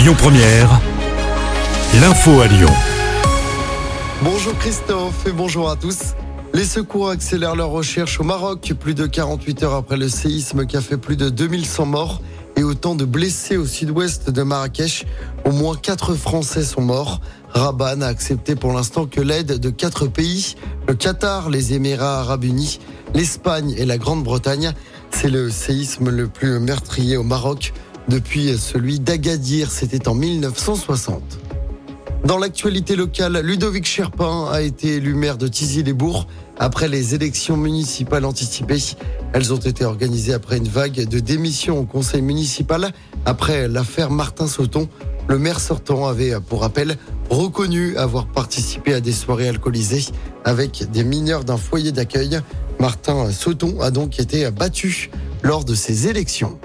Lyon Première, l'info à Lyon. Bonjour Christophe et bonjour à tous. Les secours accélèrent leur recherche au Maroc, plus de 48 heures après le séisme qui a fait plus de 2100 morts et autant de blessés au sud-ouest de Marrakech. Au moins 4 Français sont morts. Rabat n'a accepté pour l'instant que l'aide de 4 pays, le Qatar, les Émirats arabes unis, l'Espagne et la Grande-Bretagne. C'est le séisme le plus meurtrier au Maroc depuis celui d'Agadir, c'était en 1960. Dans l'actualité locale, Ludovic Cherpin a été élu maire de Tizy-les-Bourgs après les élections municipales anticipées. Elles ont été organisées après une vague de démissions au conseil municipal. Après l'affaire Martin Sauton, le maire sortant avait, pour rappel, reconnu avoir participé à des soirées alcoolisées avec des mineurs d'un foyer d'accueil. Martin Sauton a donc été battu lors de ces élections.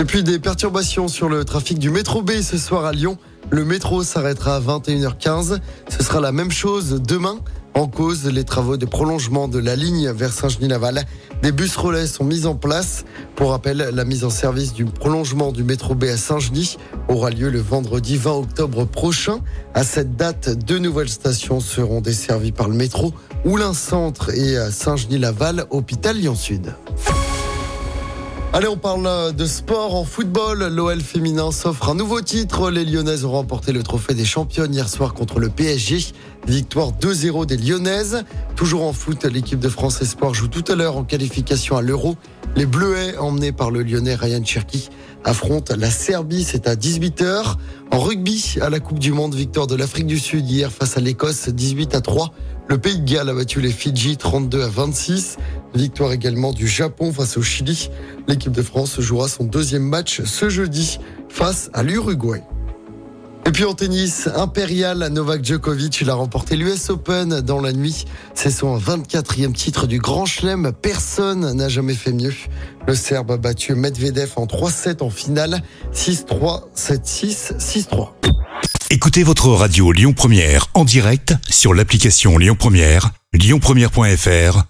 Et puis des perturbations sur le trafic du métro B ce soir à Lyon. Le métro s'arrêtera à 21h15. Ce sera la même chose demain. En cause, les travaux de prolongement de la ligne vers Saint-Genis-Laval. Des bus relais sont mis en place. Pour rappel, la mise en service du prolongement du métro B à Saint-Genis aura lieu le vendredi 20 octobre prochain. À cette date, deux nouvelles stations seront desservies par le métro, Oulin Centre et Saint-Genis-Laval, hôpital Lyon-Sud. Allez, on parle de sport en football. L'OL féminin s'offre un nouveau titre. Les Lyonnaises ont remporté le trophée des championnes hier soir contre le PSG. Victoire 2-0 des Lyonnaises. Toujours en foot, l'équipe de France Espoir joue tout à l'heure en qualification à l'Euro. Les Bleuets, emmenés par le Lyonnais Ryan Cherki, affrontent la Serbie. C'est à 18h. En rugby, à la Coupe du Monde, victoire de l'Afrique du Sud hier face à l'Écosse, 18 à 3. Le Pays de Galles a battu les Fidji 32 à 26. Victoire également du Japon face au Chili. L'équipe de France jouera son deuxième match ce jeudi face à l'Uruguay. Et puis en tennis, Impérial Novak Djokovic, il a remporté l'US Open dans la nuit. C'est son 24e titre du Grand Chelem. Personne n'a jamais fait mieux. Le Serbe a battu Medvedev en 3-7 en finale. 6-3, 7-6, 6-3. Écoutez votre radio Lyon Première en direct sur l'application Lyon Première, lyonpremière.fr